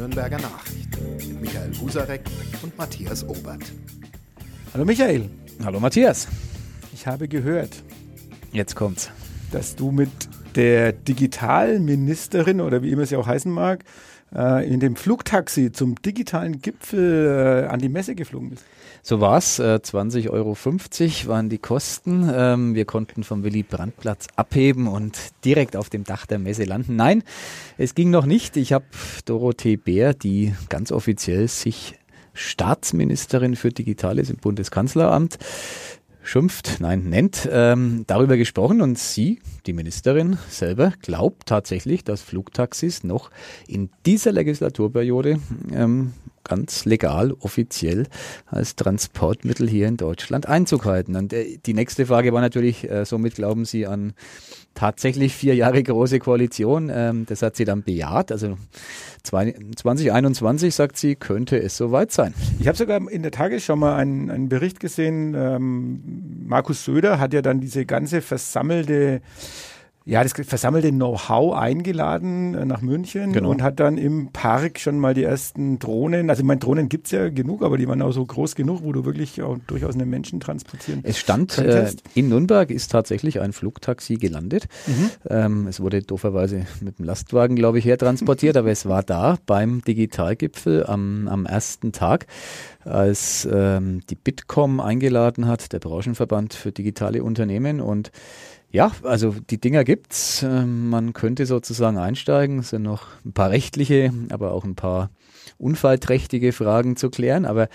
Nürnberger Nachricht mit Michael Husarek und Matthias Obert. Hallo Michael. Hallo Matthias. Ich habe gehört, Jetzt kommt's. dass du mit der Digitalministerin oder wie immer sie auch heißen mag, in dem Flugtaxi zum digitalen Gipfel äh, an die Messe geflogen bist. So war's. Äh, 20,50 Euro waren die Kosten. Ähm, wir konnten vom Willy Brandt-Platz abheben und direkt auf dem Dach der Messe landen. Nein, es ging noch nicht. Ich habe Dorothee Bär, die ganz offiziell sich Staatsministerin für Digitales im Bundeskanzleramt schimpft, nein, nennt, ähm, darüber gesprochen und sie, die Ministerin selber, glaubt tatsächlich, dass Flugtaxis noch in dieser Legislaturperiode ähm, ganz legal, offiziell als Transportmittel hier in Deutschland Einzug halten. Und äh, die nächste Frage war natürlich, äh, somit glauben Sie an tatsächlich vier Jahre große Koalition. Ähm, das hat sie dann bejaht. Also zwei, 2021, sagt sie, könnte es soweit sein. Ich habe sogar in der Tagesschau mal einen, einen Bericht gesehen. Ähm, Markus Söder hat ja dann diese ganze versammelte ja, das versammelte Know-how eingeladen äh, nach München Genau. und hat dann im Park schon mal die ersten Drohnen, also ich meine, Drohnen gibt's ja genug, aber die waren auch so groß genug, wo du wirklich auch durchaus einen Menschen transportieren Es stand, äh, in Nürnberg ist tatsächlich ein Flugtaxi gelandet. Mhm. Ähm, es wurde dooferweise mit dem Lastwagen, glaube ich, hertransportiert, aber es war da beim Digitalgipfel am, am ersten Tag, als ähm, die Bitkom eingeladen hat, der Branchenverband für digitale Unternehmen und ja, also die Dinger gibt's. Ähm, Man könnte sozusagen einsteigen. Es sind noch ein paar rechtliche, aber auch ein paar unfallträchtige Fragen zu klären. Aber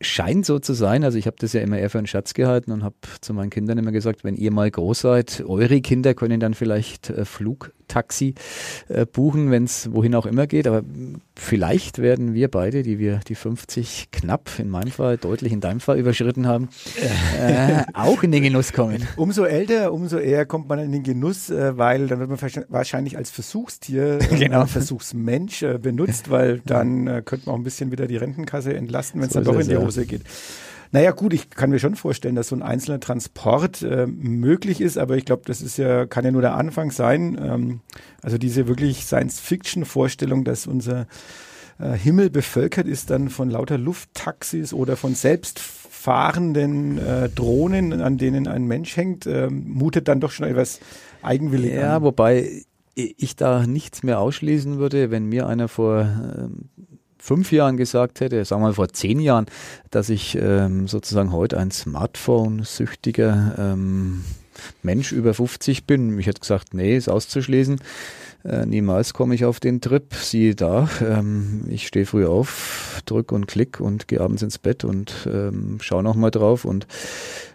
scheint so zu sein. Also ich habe das ja immer eher für einen Schatz gehalten und habe zu meinen Kindern immer gesagt, wenn ihr mal groß seid, eure Kinder können dann vielleicht äh, Flugtaxi äh, buchen, wenn es wohin auch immer geht. Aber vielleicht werden wir beide, die wir die 50 knapp, in meinem Fall deutlich in deinem Fall überschritten haben, äh, auch in den Genuss kommen. Umso älter, umso eher kommt man in den Genuss, äh, weil dann wird man wahrscheinlich- als Versuchstier, äh, Genau. Versuchsmensch äh, benutzt, weil dann äh, könnte man auch ein bisschen wieder die Rentenkasse entlasten, wenn es So dann doch in die ja. Hose geht. Naja gut, ich kann mir schon vorstellen, dass so ein einzelner Transport äh, möglich ist, aber ich glaube, das ist ja, kann ja nur der Anfang sein. Ähm, also diese wirklich Science-Fiction-Vorstellung, dass unser äh, Himmel bevölkert ist dann von lauter Lufttaxis oder von selbstfahrenden äh, Drohnen, an denen ein Mensch hängt, äh, mutet dann doch schon etwas eigenwillig Ja, an. wobei ich da nichts mehr ausschließen würde, wenn mir einer vor ähm, fünf Jahren gesagt hätte, sagen wir mal vor zehn Jahren, dass ich ähm, sozusagen heute ein Smartphone-süchtiger ähm, Mensch über 50 bin. Ich hätte gesagt, nee, ist auszuschließen. Äh, niemals komme ich auf den Trip. Siehe da, ähm, ich stehe früh auf, drück und klick und gehe abends ins Bett und ähm, schaue nochmal drauf. Und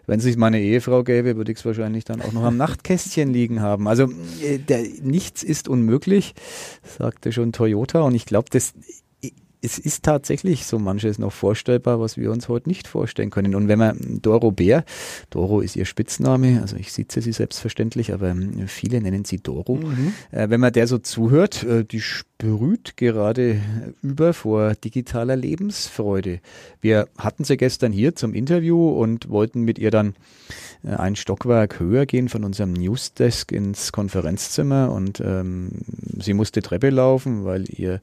wenn es sich meine Ehefrau gäbe, würde ich es wahrscheinlich dann auch noch am Nachtkästchen liegen haben. Also äh, der, nichts ist unmöglich, sagte schon Toyota. Und ich glaube, das es ist tatsächlich so manches noch vorstellbar, was wir uns heute nicht vorstellen können. Und wenn man Doro Bär, Doro ist ihr Spitzname, also ich sitze sie selbstverständlich, aber ähm, viele nennen sie Doro. Mhm. Äh, wenn man der so zuhört, äh, die sprüht gerade über vor digitaler Lebensfreude. Wir hatten sie gestern hier zum Interview und wollten mit ihr dann äh, ein Stockwerk höher gehen von unserem Newsdesk ins Konferenzzimmer und ähm, sie musste Treppe laufen, weil ihr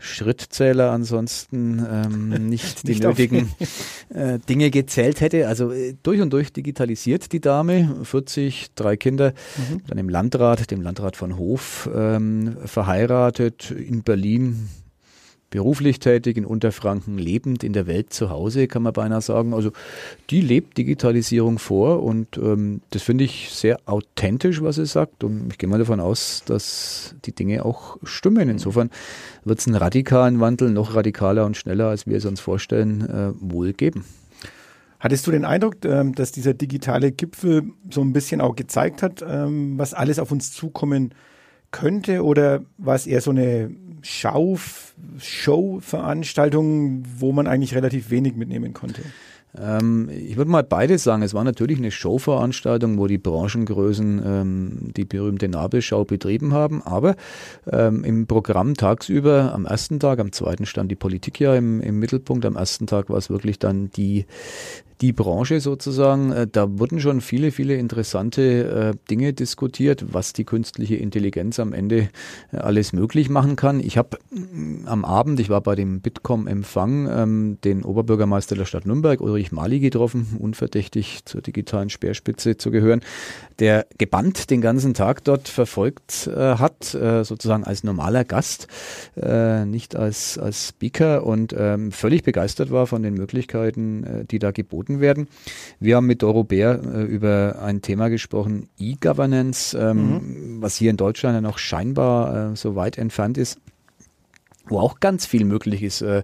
Schrittzähler ansonsten ähm, nicht die Nicht nötigen äh, Dinge gezählt hätte. Also äh, durch und durch digitalisiert die Dame, 40, drei Kinder, Mhm. dann im Landrat, dem Landrat von Hof, ähm, verheiratet, in Berlin beruflich tätig, in Unterfranken lebend, in der Welt zu Hause, kann man beinahe sagen. Also die lebt Digitalisierung vor und ähm, das finde ich sehr authentisch, was sie sagt. Und ich gehe mal davon aus, dass die Dinge auch stimmen. Insofern wird es einen radikalen Wandel, noch radikaler und schneller, als wir es uns vorstellen, äh, wohl geben. Hattest du den Eindruck, ähm, dass dieser digitale Gipfel so ein bisschen auch gezeigt hat, ähm, was alles auf uns zukommen könnte? Oder war es eher so eine Show-Veranstaltung, wo man eigentlich relativ wenig mitnehmen konnte? Ähm, ich würde mal beides sagen. Es war natürlich eine Showveranstaltung, wo die Branchengrößen ähm, die berühmte Nabelschau betrieben haben. Aber ähm, im Programm tagsüber, am ersten Tag, am zweiten stand die Politik ja im, im Mittelpunkt. Am ersten Tag war es wirklich dann die die Branche sozusagen, äh, da wurden schon viele, viele interessante äh, Dinge diskutiert, was die künstliche Intelligenz am Ende äh, alles möglich machen kann. Ich habe mm, am Abend, ich war bei dem Bitkom-Empfang, ähm, den Oberbürgermeister der Stadt Nürnberg, Ulrich Mali, getroffen, unverdächtig zur digitalen Speerspitze zu gehören, der gebannt den ganzen Tag dort verfolgt hat, sozusagen als normaler Gast, nicht als, als Speaker und ähm, völlig begeistert war von den Möglichkeiten, die da geboten werden. Wir haben mit Doro Bär äh, über ein Thema gesprochen, E-Governance, ähm, mhm. was hier in Deutschland ja noch scheinbar äh, so weit entfernt ist wo auch ganz viel möglich ist. Äh,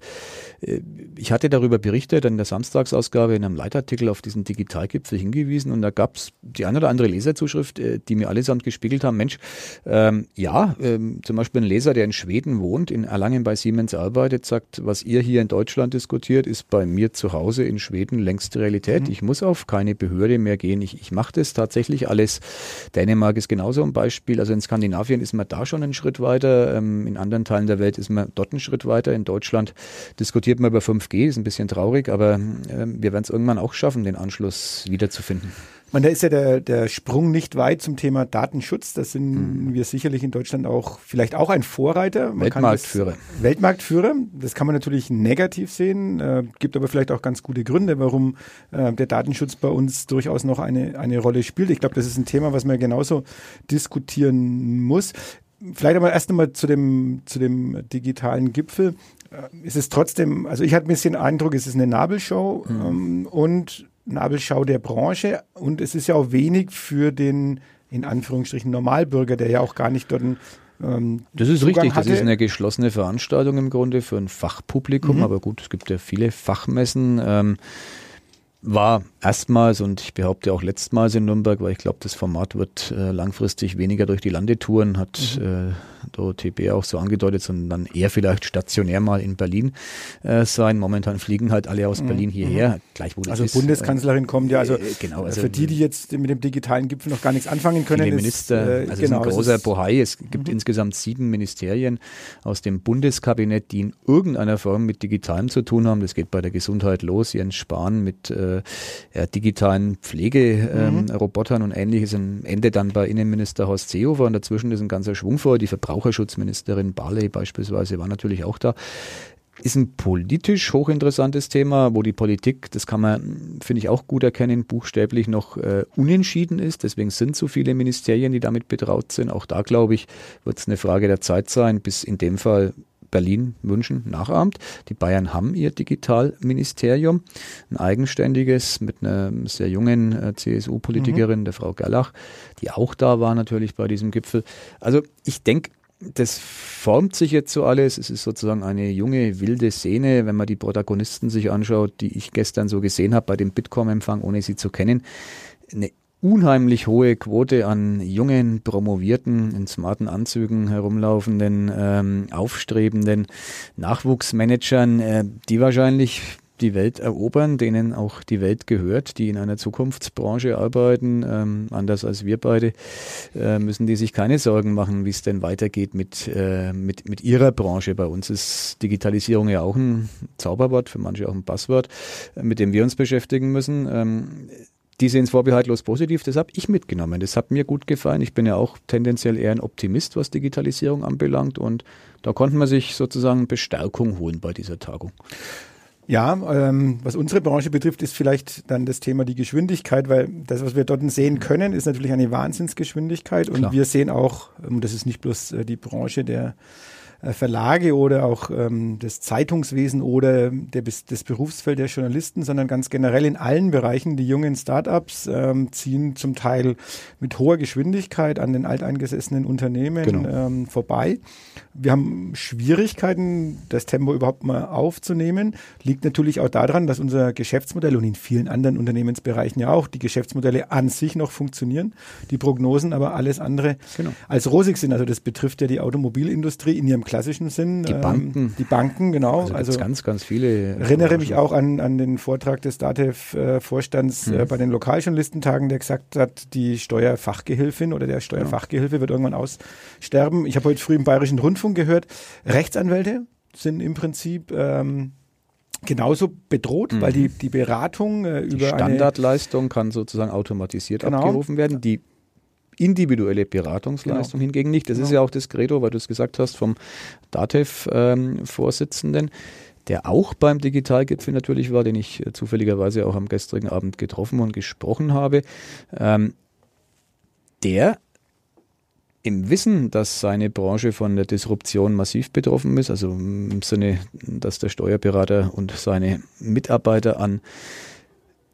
ich hatte darüber berichtet in der Samstagsausgabe in einem Leitartikel auf diesen Digitalgipfel hingewiesen und da gab es die eine oder andere Leserzuschrift, äh, die mir allesamt gespiegelt haben, Mensch, ähm, ja, ähm, zum Beispiel ein Leser, der in Schweden wohnt, in Erlangen bei Siemens arbeitet, sagt, was ihr hier in Deutschland diskutiert, ist bei mir zu Hause in Schweden längst Realität. Mhm. Ich muss auf keine Behörde mehr gehen. Ich, ich mache das tatsächlich alles. Dänemark ist genauso ein Beispiel. Also in Skandinavien ist man da schon einen Schritt weiter. Ähm, in anderen Teilen der Welt ist man dort einen Schritt weiter. In Deutschland diskutiert man über 5G, ist ein bisschen traurig, aber äh, wir werden es irgendwann auch schaffen, den Anschluss wiederzufinden. Man, da ist ja der, der Sprung nicht weit zum Thema Datenschutz. Da sind mhm. wir sicherlich in Deutschland auch vielleicht auch ein Vorreiter. Man Weltmarktführer. Das, Weltmarktführer. Das kann man natürlich negativ sehen, äh, gibt aber vielleicht auch ganz gute Gründe, warum äh, der Datenschutz bei uns durchaus noch eine, eine Rolle spielt. Ich glaube, das ist ein Thema, was man genauso diskutieren muss vielleicht aber erst einmal zu dem, zu dem digitalen Gipfel. Äh, ist es trotzdem, also ich hatte ein bisschen Eindruck, es ist eine Nabelshow mhm. ähm, und Nabelschau der Branche und es ist ja auch wenig für den in Anführungsstrichen Normalbürger, der ja auch gar nicht dort ähm, das ist Zugang richtig, hatte. das ist eine geschlossene Veranstaltung im Grunde für ein Fachpublikum, mhm. aber gut, es gibt ja viele Fachmessen. Ähm, war erstmals und ich behaupte auch letztmals in Nürnberg, weil ich glaube, das Format wird äh, langfristig weniger durch die Landetouren, hat mhm. äh, Dorothee B. auch so angedeutet, sondern eher vielleicht stationär mal in Berlin äh, sein. Momentan fliegen halt alle aus mhm. Berlin hierher, mhm. gleich wo das Also ist, Bundeskanzlerin kommt ja, also äh, genau, also für die, die jetzt mit dem digitalen Gipfel noch gar nichts anfangen können. Viele Minister, ist, äh, also genau, ist ein großer Bohai. Es gibt mhm. insgesamt sieben Ministerien aus dem Bundeskabinett, die in irgendeiner Form mit Digitalem zu tun haben. Das geht bei der Gesundheit los, Jens Spahn mit äh, ja, digitalen Pflegerobotern ähm, mhm. und ähnliches. Am Ende dann bei Innenminister Horst Seehofer und dazwischen ist ein ganzer Schwung vor. Die Verbraucher Verbraucherschutzministerin Barley beispielsweise war natürlich auch da. Ist ein politisch hochinteressantes Thema, wo die Politik, das kann man, finde ich, auch gut erkennen, buchstäblich noch äh, unentschieden ist. Deswegen sind so viele Ministerien, die damit betraut sind. Auch da, glaube ich, wird es eine Frage der Zeit sein, bis in dem Fall Berlin, München nachahmt. Die Bayern haben ihr Digitalministerium, ein eigenständiges mit einer sehr jungen äh, CSU-Politikerin, mhm. der Frau Gerlach, die auch da war natürlich bei diesem Gipfel. Also ich denke, das formt sich jetzt so alles. Es ist sozusagen eine junge, wilde Szene, wenn man die Protagonisten sich anschaut, die ich gestern so gesehen habe bei dem Bitkom-Empfang, ohne sie zu kennen. Eine unheimlich hohe Quote an jungen, promovierten, in smarten Anzügen herumlaufenden, ähm, aufstrebenden Nachwuchsmanagern, äh, die wahrscheinlich die Welt erobern, denen auch die Welt gehört, die in einer Zukunftsbranche arbeiten. Ähm, anders als wir beide äh, müssen die sich keine Sorgen machen, wie es denn weitergeht mit, äh, mit, mit ihrer Branche. Bei uns ist Digitalisierung ja auch ein Zauberwort, für manche auch ein Passwort, äh, mit dem wir uns beschäftigen müssen. Ähm, die sehen es vorbehaltlos positiv, das habe ich mitgenommen. Das hat mir gut gefallen. Ich bin ja auch tendenziell eher ein Optimist, was Digitalisierung anbelangt und da konnte man sich sozusagen Bestärkung holen bei dieser Tagung. Ja, ähm, was unsere Branche betrifft, ist vielleicht dann das Thema die Geschwindigkeit, weil das, was wir dort sehen können, ist natürlich eine Wahnsinnsgeschwindigkeit. Und Klar. wir sehen auch, ähm, das ist nicht bloß äh, die Branche der Verlage oder auch ähm, das Zeitungswesen oder der, das Berufsfeld der Journalisten, sondern ganz generell in allen Bereichen. Die jungen Startups ähm, ziehen zum Teil mit hoher Geschwindigkeit an den alteingesessenen Unternehmen genau. ähm, vorbei. Wir haben Schwierigkeiten, das Tempo überhaupt mal aufzunehmen. Liegt natürlich auch daran, dass unser Geschäftsmodell und in vielen anderen Unternehmensbereichen ja auch die Geschäftsmodelle an sich noch funktionieren, die Prognosen aber alles andere genau. als rosig sind. Also das betrifft ja die Automobilindustrie in ihrem klassischen Sinn. Die Banken. Ähm, die Banken, genau. Also, also ganz, ganz viele. Erinnere mich auch an, an den Vortrag des DATEV-Vorstands äh, mhm. äh, bei den Lokaljournalistentagen, der gesagt hat, die Steuerfachgehilfin oder der Steuerfachgehilfe wird irgendwann aussterben. Ich habe heute früh im Bayerischen Rundfunk gehört, Rechtsanwälte sind im Prinzip ähm, genauso bedroht, mhm. weil die, die Beratung äh, über die Standardleistung kann sozusagen automatisiert genau. abgerufen werden. Die individuelle Beratungsleistung genau. hingegen nicht. Das genau. ist ja auch das Credo, weil du es gesagt hast, vom DATEV-Vorsitzenden. Ähm, der auch beim Digitalgipfel natürlich war, den ich äh, zufälligerweise auch am gestrigen Abend getroffen und gesprochen habe, ähm, der im Wissen, dass seine Branche von der Disruption massiv betroffen ist, also im Sinne, dass der Steuerberater und seine Mitarbeiter an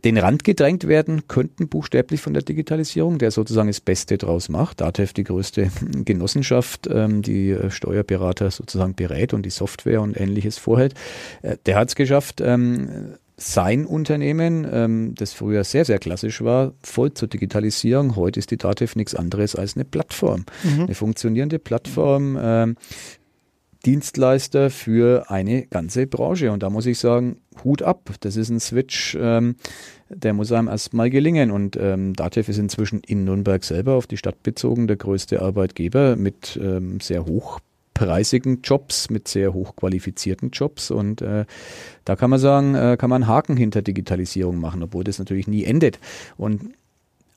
den Rand gedrängt werden könnten, buchstäblich von der Digitalisierung, der sozusagen das Beste draus macht. DATEV die größte Genossenschaft, ähm, die äh, Steuerberater sozusagen berät und die Software und ähnliches vorhält. Äh, der hat es geschafft, ähm, sein Unternehmen, ähm, das früher sehr, sehr klassisch war, voll zu digitalisieren. Heute ist die DATEV nichts anderes als eine Plattform. Mhm. Eine funktionierende Plattform, ähm, Dienstleister für eine ganze Branche. Und da muss ich sagen, Hut ab. Das ist ein Switch, ähm, der muss einem erstmal gelingen. Und ähm, Datev ist inzwischen in Nürnberg selber auf die Stadt bezogen der größte Arbeitgeber mit ähm, sehr hochpreisigen Jobs, mit sehr hochqualifizierten Jobs. Und äh, da kann man sagen, äh, kann man einen Haken hinter Digitalisierung machen, obwohl das natürlich nie endet. Und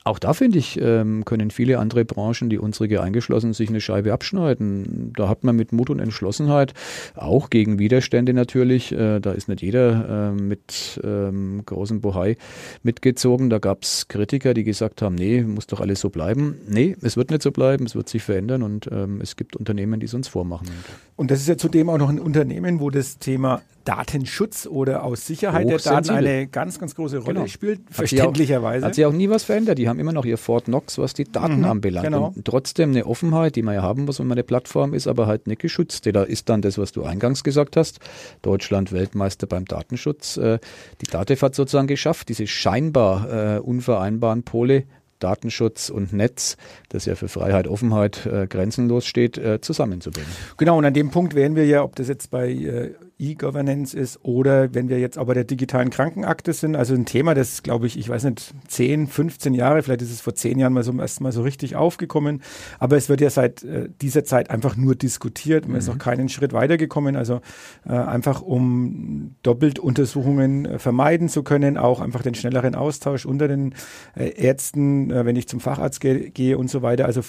auch da finde ich, ähm, können viele andere Branchen, die unsere eingeschlossen, sich eine Scheibe abschneiden. Da hat man mit Mut und Entschlossenheit, auch gegen Widerstände natürlich, äh, da ist nicht jeder äh, mit ähm, großem Bohai mitgezogen. Da gab es Kritiker, die gesagt haben, nee, muss doch alles so bleiben. Nee, es wird nicht so bleiben, es wird sich verändern und ähm, es gibt Unternehmen, die es uns vormachen. Und das ist ja zudem auch noch ein Unternehmen, wo das Thema Datenschutz oder aus Sicherheit der Daten eine ganz, ganz große Rolle genau. spielt, verständlicherweise. Hat sich auch nie was verändert. Die haben immer noch ihr Fort Knox, was die Daten mhm, anbelangt. Genau. Und trotzdem eine Offenheit, die man ja haben muss, wenn man eine Plattform ist, aber halt nicht geschützt. Da ist dann das, was du eingangs gesagt hast. Deutschland Weltmeister beim Datenschutz. Äh, die DATEV hat sozusagen geschafft, diese scheinbar äh, unvereinbaren Pole Datenschutz und Netz, das ja für Freiheit, Offenheit äh, grenzenlos steht, äh, zusammenzubringen. Genau, und an dem Punkt wären wir ja, ob das jetzt bei äh, E-Governance ist oder wenn wir jetzt aber der digitalen Krankenakte sind, also ein Thema, das glaube ich, ich weiß nicht, 10, 15 Jahre, vielleicht ist es vor 10 Jahren mal so erst mal so richtig aufgekommen, aber es wird ja seit äh, dieser Zeit einfach nur diskutiert, man mhm. ist noch keinen Schritt weitergekommen, also äh, einfach um Doppeltuntersuchungen äh, vermeiden zu können, auch einfach den schnelleren Austausch unter den äh, Ärzten, äh, wenn ich zum Facharzt ge gehe und so weiter, also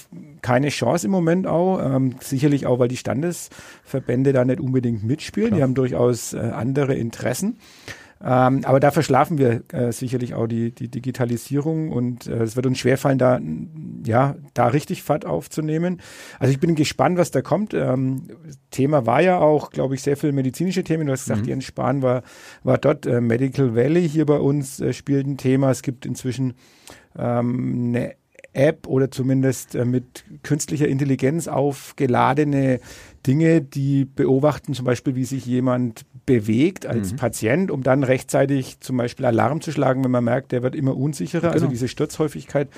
keine Chance im Moment auch, ähm, sicherlich auch, weil die Standesverbände da nicht unbedingt mitspielen, Klar. die haben durchaus äh, andere Interessen. Ähm, aber da verschlafen wir äh, sicherlich auch die, die Digitalisierung und äh, es wird uns schwerfallen, da, ja, da richtig Fahrt aufzunehmen. Also ich bin gespannt, was da kommt. Ähm, Thema war ja auch, glaube ich, sehr viel medizinische Themen. Du hast gesagt, mhm. Jens Spahn war, war dort. Äh, Medical Valley hier bei uns äh, spielt ein Thema. Es gibt inzwischen ähm, eine App oder zumindest äh, mit künstlicher Intelligenz aufgeladene Dinge, die beobachten zum Beispiel, wie sich jemand bewegt als mhm. Patient, um dann rechtzeitig zum Beispiel Alarm zu schlagen, wenn man merkt, der wird immer unsicherer, also genau. also diese Sturzhäufigkeit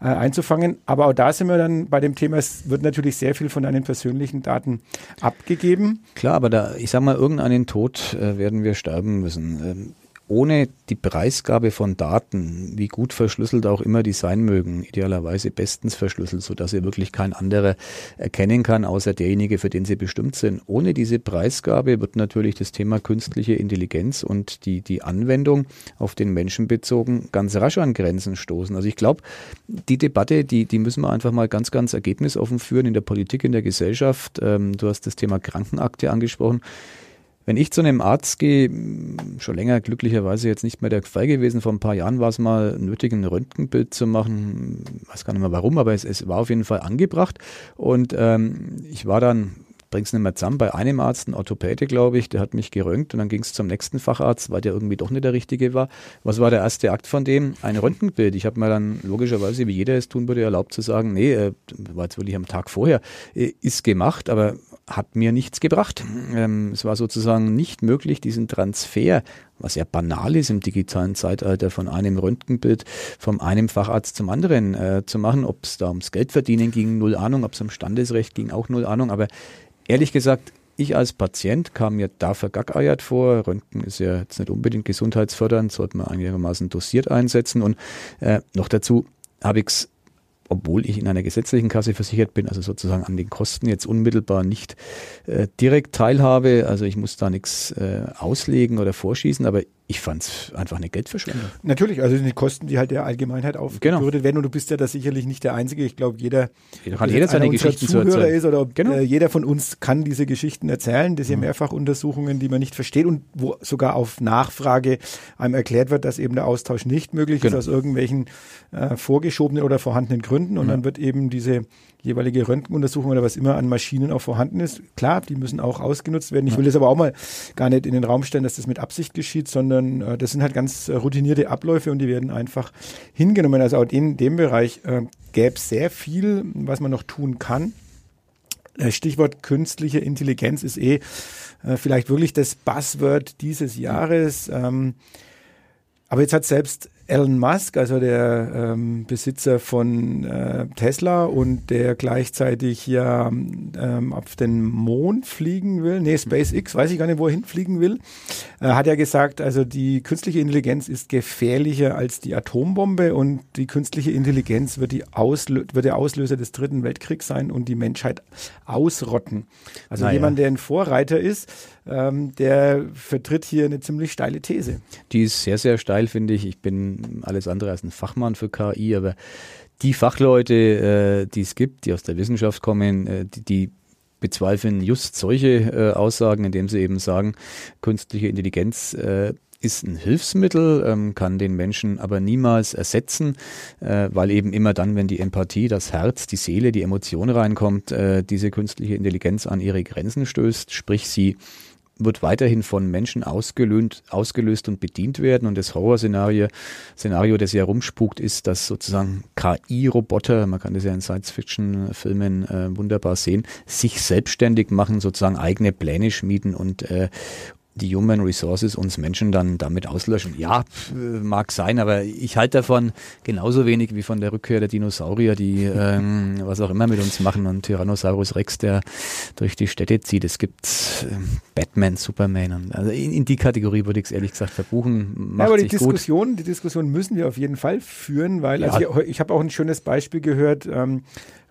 äh, einzufangen. Aber auch da sind wir dann bei dem Thema, es wird natürlich sehr viel von deinen persönlichen Daten abgegeben. Klar, aber da, ich sag mal, irgendeinen Tod äh, werden wir sterben müssen. Ähm, ohne die Preisgabe von Daten, wie gut verschlüsselt auch immer die sein mögen, idealerweise bestens verschlüsselt, sodass sie wirklich kein anderer erkennen kann, außer derjenige, für den sie bestimmt sind. Ohne diese Preisgabe wird natürlich das Thema künstliche Intelligenz und die, die Anwendung auf den Menschen bezogen ganz rasch an Grenzen stoßen. Also ich glaube, die Debatte, die, die müssen wir einfach mal ganz, ganz ergebnisoffen führen in der Politik, in der Gesellschaft. Ähm, du hast das Thema Krankenakte angesprochen. Wenn ich zu einem Arzt gehe, schon länger glücklicherweise jetzt nicht mehr der Fall gewesen, vor ein paar Jahren war es mal nötig, ein Röntgenbild zu machen, weiß gar nicht mehr warum, aber es, es war auf jeden Fall angebracht und ähm, ich war dann bring's nicht mehr zusammen. Bei einem Arzt, ein Orthopäde, glaube ich, der hat mich geröntgt und dann ging es zum nächsten Facharzt, weil der irgendwie doch nicht der Richtige war. Was war der erste Akt von dem? Ein Röntgenbild. Ich habe mir dann logischerweise, wie jeder es tun würde, erlaubt zu sagen, nee, äh, war jetzt wirklich am Tag vorher, äh, ist gemacht, aber hat mir nichts gebracht. Ähm, es war sozusagen nicht möglich, diesen Transfer, was ja banal ist im digitalen Zeitalter, von einem Röntgenbild vom einem Facharzt zum anderen äh, zu machen. Ob es da ums Geldverdienen ging, null Ahnung. Ob es um Standesrecht ging, auch null Ahnung. Aber ehrlich gesagt, ich als Patient kam mir da vergackeiert vor. Röntgen ist ja jetzt nicht unbedingt gesundheitsfördernd, sollte man einigermaßen dosiert einsetzen. Und äh, noch dazu habe ich es obwohl ich in einer gesetzlichen Kasse versichert bin, also sozusagen an den Kosten jetzt unmittelbar nicht äh, direkt teilhabe. Also ich muss da nichts äh, auslegen oder vorschießen, aber ich fand es einfach eine Geldverschwendung. Natürlich, also die Kosten, die halt der Allgemeinheit aufgebürdet genau. werden und du bist ja da sicherlich nicht der Einzige. Ich glaube, jeder, jeder kann jeder seine Geschichten Zuhörer ist oder genau. äh, jeder von uns kann diese Geschichten erzählen. Das sind mhm. Mehrfachuntersuchungen, die man nicht versteht und wo sogar auf Nachfrage einem erklärt wird, dass eben der Austausch nicht möglich genau. ist aus irgendwelchen äh, vorgeschobenen oder vorhandenen Gründen und mhm. dann wird eben diese jeweilige Röntgenuntersuchung oder was immer an Maschinen auch vorhanden ist. Klar, die müssen auch ausgenutzt werden. Ich will das aber auch mal gar nicht in den Raum stellen, dass das mit Absicht geschieht, sondern äh, das sind halt ganz äh, routinierte Abläufe und die werden einfach hingenommen. Also auch in dem Bereich äh, gäbe es sehr viel, was man noch tun kann. Äh, Stichwort künstliche Intelligenz ist eh äh, vielleicht wirklich das Buzzword dieses Jahres. Ähm, aber jetzt hat selbst Elon Musk, also der ähm, Besitzer von äh, Tesla und der gleichzeitig ja ähm, auf den Mond fliegen will, nee, SpaceX, weiß ich gar nicht, wo er hinfliegen will, äh, hat ja gesagt, also die künstliche Intelligenz ist gefährlicher als die Atombombe und die künstliche Intelligenz wird, die Auslö wird der Auslöser des Dritten Weltkriegs sein und die Menschheit ausrotten. Also naja. jemand, der ein Vorreiter ist, ähm, der vertritt hier eine ziemlich steile These. Die ist sehr, sehr steil, finde ich. Ich bin alles andere als ein Fachmann für KI, aber die Fachleute, äh, die es gibt, die aus der Wissenschaft kommen, äh, die, die bezweifeln just solche äh, Aussagen, indem sie eben sagen, künstliche Intelligenz ist ein Hilfsmittel, ähm, kann den Menschen aber niemals ersetzen, äh, weil eben immer dann, wenn die Empathie, das Herz, die Seele, die Emotion reinkommt, äh, diese künstliche Intelligenz an ihre Grenzen stößt, sprich sie wird weiterhin von Menschen ausgelöst, ausgelöst und bedient werden. Und das Horrorszenario, Szenario, das ja rumspukt, ist, dass sozusagen KI-Roboter, man kann das ja in Science-Fiction-Filmen äh, wunderbar sehen, sich selbstständig machen, sozusagen eigene Pläne schmieden und, äh, die Human Resources uns Menschen dann damit auslöschen. Ja, mag sein, aber ich halte davon genauso wenig wie von der Rückkehr der Dinosaurier, die ähm, was auch immer mit uns machen und Tyrannosaurus Rex, der durch die Städte zieht. Es gibt äh, Batman, Superman und also in, in die Kategorie würde ich es ehrlich gesagt verbuchen. Macht ja, aber die Diskussion, gut. die Diskussion müssen wir auf jeden Fall führen, weil ja. also ich, ich habe auch ein schönes Beispiel gehört. Ähm,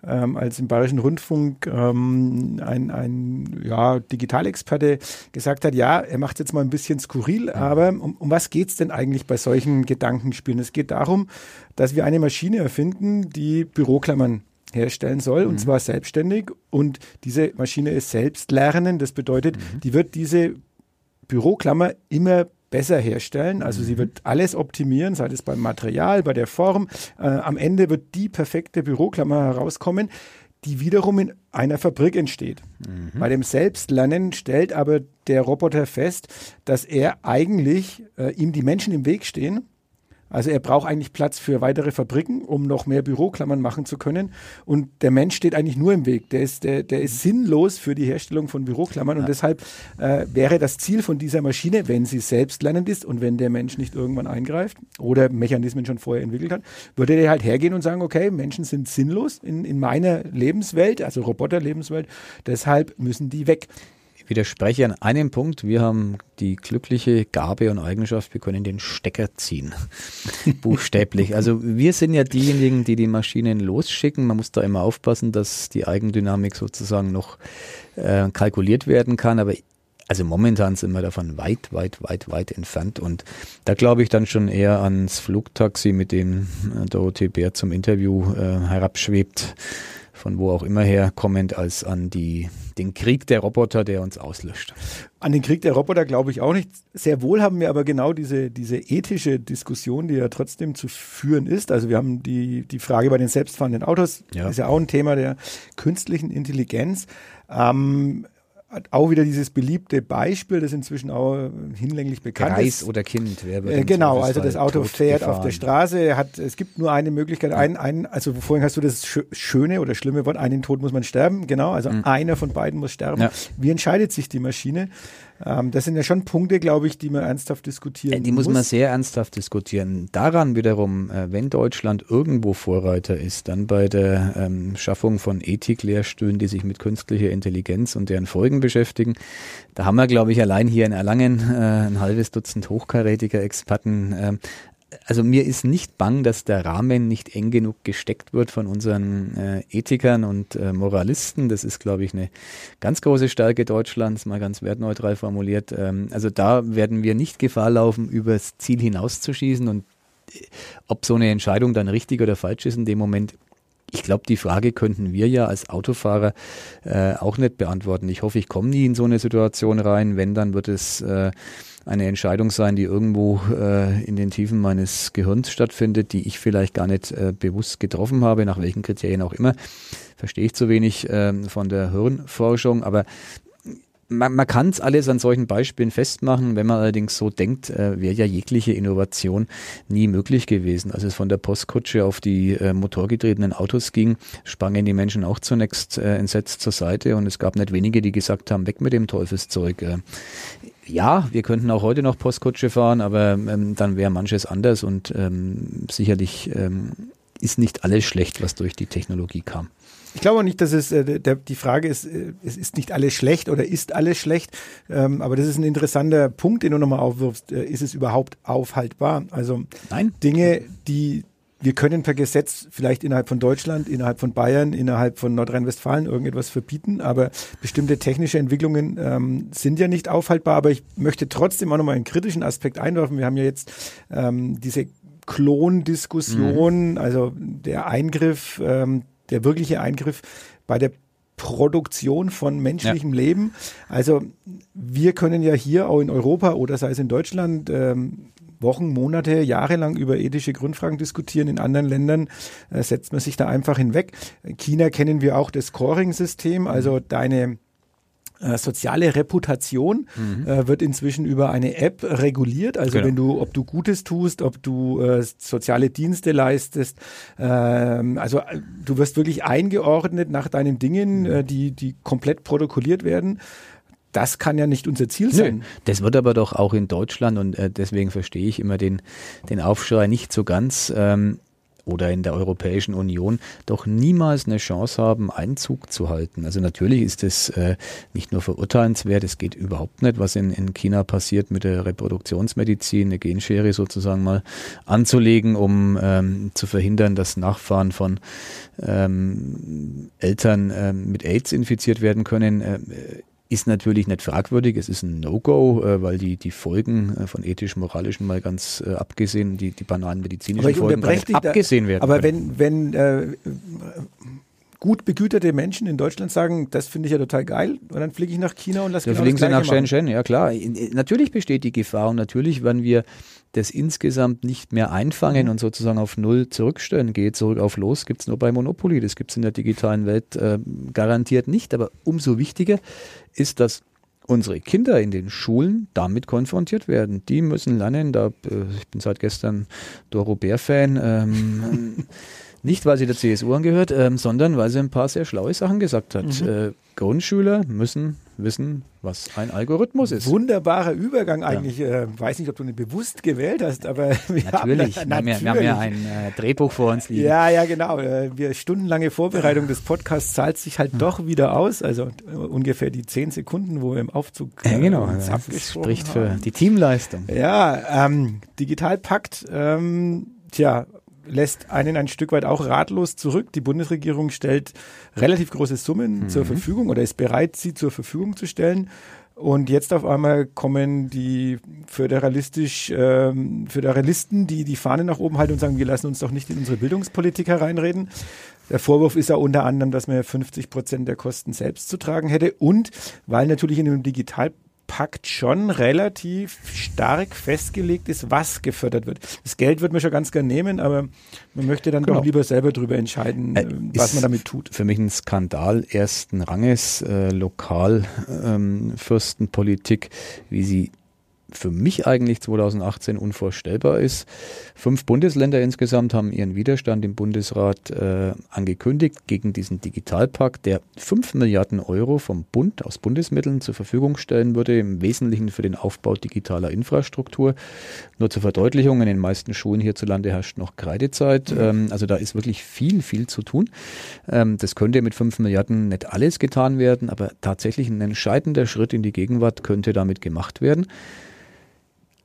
ähm, als im Bayerischen Rundfunk ähm, ein, ein ja, Digitalexperte gesagt hat, ja, er macht jetzt mal ein bisschen skurril, aber um, um was geht es denn eigentlich bei solchen Gedankenspielen? Es geht darum, dass wir eine Maschine erfinden, die Büroklammern herstellen soll, mhm. und zwar selbstständig. Und diese Maschine ist selbstlernend. Das bedeutet, mhm. die wird diese Büroklammer immer besser herstellen. Also mhm. sie wird alles optimieren, sei es beim Material, bei der Form. Äh, am Ende wird die perfekte Büroklammer herauskommen, die wiederum in einer Fabrik entsteht. Mhm. Bei dem Selbstlernen stellt aber der Roboter fest, dass er eigentlich äh, ihm die Menschen im Weg stehen also er braucht eigentlich Platz für weitere Fabriken, um noch mehr Büroklammern machen zu können. Und der Mensch steht eigentlich nur im Weg. Der ist, der, der ist sinnlos für die Herstellung von Büroklammern. Und deshalb äh, wäre das Ziel von dieser Maschine, wenn sie selbstlernend ist und wenn der Mensch nicht irgendwann eingreift oder Mechanismen schon vorher entwickelt hat, würde der halt hergehen und sagen, okay, Menschen sind sinnlos in, in meiner Lebenswelt, also Roboterlebenswelt, deshalb müssen die weg widerspreche an einem Punkt. Wir haben die glückliche Gabe und Eigenschaft, wir können den Stecker ziehen. Buchstäblich. Also wir sind ja diejenigen, die die Maschinen losschicken. Man muss da immer aufpassen, dass die Eigendynamik sozusagen noch äh, kalkuliert werden kann. Aber also momentan sind wir davon weit, weit, weit, weit entfernt. Und da glaube ich dann schon eher ans Flugtaxi, mit dem äh, Dorothee Bär zum Interview äh, herabschwebt von wo auch immer her kommend, als an die, den Krieg der Roboter, der uns auslöscht. An den Krieg der Roboter glaube ich auch nicht. Sehr wohl haben wir aber genau diese, diese ethische Diskussion, die ja trotzdem zu führen ist. Also wir haben die, die Frage bei den selbstfahrenden Autos, ja. ist ja auch ein Thema der künstlichen Intelligenz. Ähm, auch wieder dieses beliebte Beispiel, das inzwischen auch hinlänglich bekannt Greis ist. oder Kind. Wer äh, genau, also das Auto fährt gefahren. auf der Straße, hat, es gibt nur eine Möglichkeit, ein, ein, also vorhin hast du das schöne oder schlimme Wort, einen Tod muss man sterben, genau, also mhm. einer von beiden muss sterben. Ja. Wie entscheidet sich die Maschine? Ähm, das sind ja schon Punkte, glaube ich, die man ernsthaft diskutieren muss. Die muss man sehr ernsthaft diskutieren. Daran wiederum, äh, wenn Deutschland irgendwo Vorreiter ist, dann bei der ähm, Schaffung von Ethiklehrstühlen, die sich mit künstlicher Intelligenz und deren Folgen beschäftigen. Da haben wir, glaube ich, allein hier in Erlangen äh, ein halbes Dutzend hochkarätiger Experten. Also mir ist nicht bang, dass der Rahmen nicht eng genug gesteckt wird von unseren äh, Ethikern und äh, Moralisten. Das ist, glaube ich, eine ganz große Stärke Deutschlands, mal ganz wertneutral formuliert. Ähm, also da werden wir nicht Gefahr laufen, übers Ziel hinauszuschießen und äh, ob so eine Entscheidung dann richtig oder falsch ist in dem Moment, ich glaube, die Frage könnten wir ja als Autofahrer äh, auch nicht beantworten. Ich hoffe, ich komme nie in so eine Situation rein. Wenn, dann wird es äh, eine Entscheidung sein, die irgendwo äh, in den Tiefen meines Gehirns stattfindet, die ich vielleicht gar nicht äh, bewusst getroffen habe, nach welchen Kriterien auch immer. Verstehe ich zu wenig äh, von der Hirnforschung, aber man, man kann es alles an solchen Beispielen festmachen. Wenn man allerdings so denkt, äh, wäre ja jegliche Innovation nie möglich gewesen. Als es von der Postkutsche auf die äh, motorgetriebenen Autos ging, sprangen die Menschen auch zunächst äh, entsetzt zur Seite und es gab nicht wenige, die gesagt haben, weg mit dem Teufelszeug. Ja, wir könnten auch heute noch Postkutsche fahren, aber ähm, dann wäre manches anders und ähm, sicherlich ähm, ist nicht alles schlecht, was durch die Technologie kam. Ich glaube auch nicht, dass es äh, der, die Frage ist, äh, es ist nicht alles schlecht oder ist alles schlecht, ähm, aber das ist ein interessanter Punkt, den du nochmal aufwirfst. Äh, ist es überhaupt aufhaltbar? Also Nein. Dinge, die wir können per Gesetz vielleicht innerhalb von Deutschland, innerhalb von Bayern, innerhalb von Nordrhein-Westfalen irgendetwas verbieten, aber bestimmte technische Entwicklungen ähm, sind ja nicht aufhaltbar. Aber ich möchte trotzdem auch nochmal einen kritischen Aspekt einwerfen. Wir haben ja jetzt ähm, diese Klondiskussion, mhm. also der Eingriff, ähm, der wirkliche Eingriff bei der Produktion von menschlichem ja. Leben. Also wir können ja hier auch in Europa oder sei es in Deutschland ähm, Wochen, Monate, Jahre lang über ethische Grundfragen diskutieren. In anderen Ländern äh, setzt man sich da einfach hinweg. In China kennen wir auch das Scoring-System, also deine äh, soziale Reputation mhm. äh, wird inzwischen über eine App reguliert. Also genau. wenn du, ob du Gutes tust, ob du äh, soziale Dienste leistest, ähm, also äh, du wirst wirklich eingeordnet nach deinen Dingen, mhm. äh, die, die komplett protokolliert werden. Das kann ja nicht unser Ziel sein. Nö, das wird aber doch auch in Deutschland und deswegen verstehe ich immer den, den Aufschrei nicht so ganz. Ähm, oder in der Europäischen Union doch niemals eine Chance haben, Einzug zu halten. Also natürlich ist es äh, nicht nur verurteilenswert, es geht überhaupt nicht, was in, in China passiert mit der Reproduktionsmedizin, eine Genschere sozusagen mal anzulegen, um ähm, zu verhindern, dass Nachfahren von ähm, Eltern ähm, mit AIDS infiziert werden können. Äh, ist natürlich nicht fragwürdig, es ist ein No-Go, äh, weil die, die Folgen äh, von ethisch-moralischen mal ganz äh, abgesehen, die, die banalen medizinischen Folgen abgesehen werden. Aber können. wenn, wenn äh, gut begüterte Menschen in Deutschland sagen, das finde ich ja total geil, und dann fliege ich nach China und lasse Da genau fliegen sie nach Shenzhen, ja klar. Natürlich besteht die Gefahr und natürlich werden wir das insgesamt nicht mehr einfangen mhm. und sozusagen auf Null zurückstellen. Geht zurück auf Los, gibt es nur bei Monopoly. Das gibt es in der digitalen Welt äh, garantiert nicht. Aber umso wichtiger ist, dass unsere Kinder in den Schulen damit konfrontiert werden. Die müssen lernen, da, äh, ich bin seit gestern Doro Bär-Fan, ähm, Nicht, weil sie der CSU angehört, ähm, sondern weil sie ein paar sehr schlaue Sachen gesagt hat. Mhm. Äh, Grundschüler müssen wissen, was ein Algorithmus ist. Wunderbarer Übergang eigentlich. Ja. Äh, weiß nicht, ob du ihn bewusst gewählt hast, aber wir natürlich. Haben, natürlich. Wir, haben ja ein äh, Drehbuch vor uns liegen. Ja, ja, genau. Äh, wir stundenlange Vorbereitung des Podcasts zahlt sich halt doch wieder aus. Also äh, ungefähr die zehn Sekunden, wo wir im Aufzug äh, ja, genau. Das spricht für die Teamleistung. Ja, ähm, Digitalpakt. Ähm, tja, lässt einen ein Stück weit auch ratlos zurück. Die Bundesregierung stellt relativ große Summen mhm. zur Verfügung oder ist bereit, sie zur Verfügung zu stellen. Und jetzt auf einmal kommen die föderalistisch, ähm, Föderalisten, die die Fahne nach oben halten und sagen, wir lassen uns doch nicht in unsere Bildungspolitik hereinreden. Der Vorwurf ist ja unter anderem, dass man 50 Prozent der Kosten selbst zu tragen hätte und weil natürlich in einem Digital Pakt schon relativ stark festgelegt ist, was gefördert wird. Das Geld wird man schon ganz gern nehmen, aber man möchte dann genau. doch lieber selber darüber entscheiden, äh, was man damit tut. Für mich ein Skandal ersten Ranges, äh, Lokalfürstenpolitik, ähm, wie sie für mich eigentlich 2018 unvorstellbar ist. Fünf Bundesländer insgesamt haben ihren Widerstand im Bundesrat äh, angekündigt gegen diesen Digitalpakt, der fünf Milliarden Euro vom Bund aus Bundesmitteln zur Verfügung stellen würde, im Wesentlichen für den Aufbau digitaler Infrastruktur. Nur zur Verdeutlichung, in den meisten Schulen hierzulande herrscht noch Kreidezeit. Ähm, also da ist wirklich viel, viel zu tun. Ähm, das könnte mit fünf Milliarden nicht alles getan werden, aber tatsächlich ein entscheidender Schritt in die Gegenwart könnte damit gemacht werden.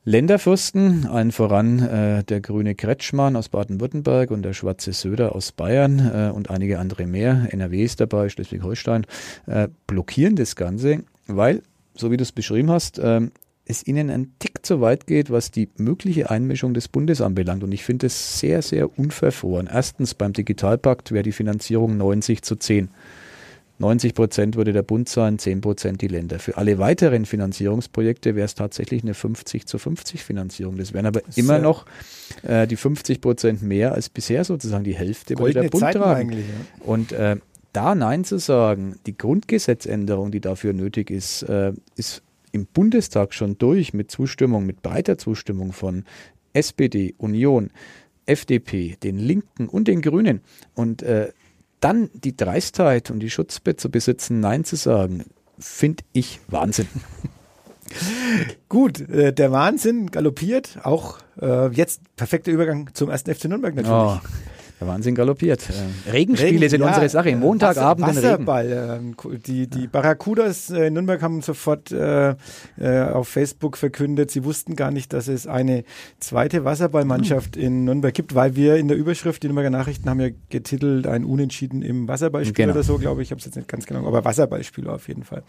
Länderfürsten, allen voran äh, der grüne Kretschmann aus Baden-Württemberg und der schwarze Söder aus Bayern äh, und einige andere mehr, NRW ist dabei, Schleswig-Holstein, äh, blockieren das Ganze, weil, so wie du es beschrieben hast, äh, es ihnen ein Tick zu weit geht, was die mögliche Einmischung des Bundes anbelangt. Und ich finde es sehr, sehr unverfroren. Erstens beim Digitalpakt wäre die Finanzierung 90 zu 10. 90 Prozent würde der Bund zahlen, 10 Prozent die Länder. Für alle weiteren Finanzierungsprojekte wäre es tatsächlich eine 50 zu 50 Finanzierung. Das wären aber das immer noch äh, die 50 Prozent mehr als bisher sozusagen die Hälfte würde der Bund Zeiten tragen. Ja. Und äh, da Nein zu sagen, die Grundgesetzänderung, die dafür nötig ist, äh, ist im Bundestag schon durch mit Zustimmung, mit breiter Zustimmung von SPD, Union, FDP, den Linken und den Grünen. Und äh, dann die Dreistheit und die Schutzbe zu besitzen, Nein zu sagen, finde ich Wahnsinn. Gut, äh, der Wahnsinn galoppiert. Auch äh, jetzt perfekter Übergang zum ersten FC Nürnberg natürlich. Oh. Der Wahnsinn galoppiert. Äh, Regenspiele Regen, sind ja, unsere Sache. Montagabend Wasser, Wasserball. Regen. Ähm, die, die Barracudas in Nürnberg haben sofort äh, äh, auf Facebook verkündet, sie wussten gar nicht, dass es eine zweite Wasserballmannschaft in Nürnberg gibt, weil wir in der Überschrift, die Nürnberger Nachrichten haben ja getitelt, ein Unentschieden im Wasserballspiel genau. oder so, glaube ich. Ich habe es jetzt nicht ganz genau, aber Wasserballspieler auf jeden Fall.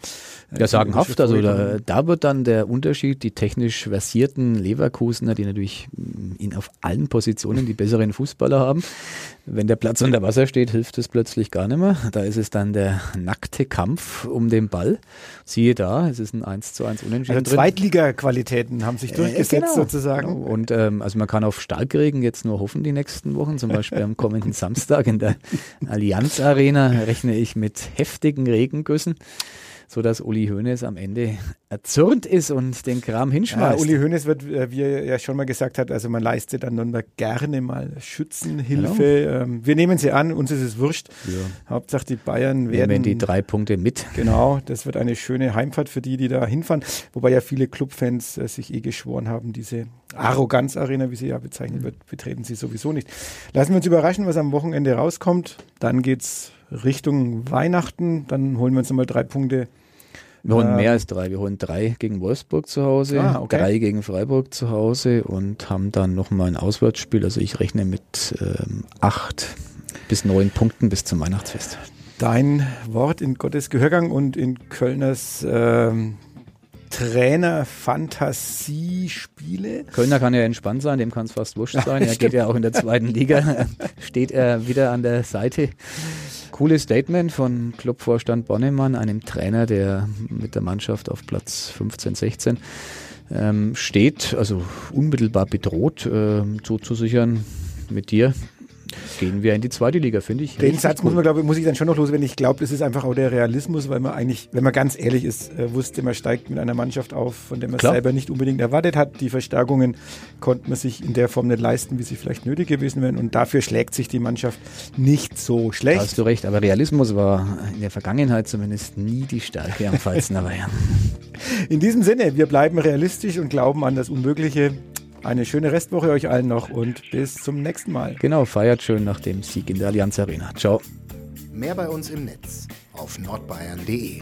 Äh, ja, sagenhaft. Also da, da, wird dann der Unterschied, die technisch versierten Leverkusener, die natürlich in, auf allen Positionen die besseren Fußballer haben, wenn der Platz unter Wasser steht, hilft es plötzlich gar nicht mehr. Da ist es dann der nackte Kampf um den Ball. Siehe da, es ist ein 1 zu 1 Unentschieden. Also Zweitliga-Qualitäten haben sich durchgesetzt äh, genau. sozusagen. Genau. Und ähm, also man kann auf Starkregen jetzt nur hoffen die nächsten Wochen. Zum Beispiel am kommenden Samstag in der Allianz Arena rechne ich mit heftigen Regengüssen so dass Uli Hoeneß am Ende erzürnt ist und den Kram hinschmeißt. Ja, Uli Hoeneß wird, äh, wie er ja schon mal gesagt hat, also man leistet an Nürnberg gerne mal Schützenhilfe. Genau. Wir nehmen sie an, uns ist es wurscht. Ja. Hauptsache die Bayern werden. Nehmen die drei Punkte mit. Genau, das wird eine schöne Heimfahrt für die, die da hinfahren. Wobei ja viele Clubfans äh, sich eh geschworen haben, diese Arroganz-Arena, wie sie ja bezeichnet wird, betreten sie sowieso nicht. Lassen wir uns überraschen, was am Wochenende rauskommt. Dann geht's Richtung Weihnachten. Dann holen wir uns nochmal drei Punkte. Wir holen mehr als drei. Wir holen drei gegen Wolfsburg zu Hause, ah, okay. drei gegen Freiburg zu Hause und haben dann nochmal ein Auswärtsspiel. Also ich rechne mit ähm, acht bis neun Punkten bis zum Weihnachtsfest. Dein Wort in Gottes Gehörgang und in Kölners ähm, Trainer-Fantasiespiele. Kölner kann ja entspannt sein, dem kann es fast wurscht sein. er geht ja auch in der zweiten Liga, steht er wieder an der Seite Cooles Statement von Clubvorstand Bonnemann, einem Trainer, der mit der Mannschaft auf Platz 15, 16 ähm, steht, also unmittelbar bedroht äh, zuzusichern mit dir gehen wir in die zweite Liga, finde ich. Den Satz muss, man, glaub, muss ich dann schon noch loswerden. Ich glaube, das ist einfach auch der Realismus, weil man eigentlich, wenn man ganz ehrlich ist, äh, wusste, man steigt mit einer Mannschaft auf, von der man Klar. selber nicht unbedingt erwartet hat. Die Verstärkungen konnte man sich in der Form nicht leisten, wie sie vielleicht nötig gewesen wären. Und dafür schlägt sich die Mannschaft nicht so schlecht. Da hast du recht, aber Realismus war in der Vergangenheit zumindest nie die Stärke am Pfalzner Bayern. In diesem Sinne, wir bleiben realistisch und glauben an das Unmögliche. Eine schöne Restwoche euch allen noch und bis zum nächsten Mal. Genau, feiert schön nach dem Sieg in der Allianz Arena. Ciao. Mehr bei uns im Netz auf nordbayern.de.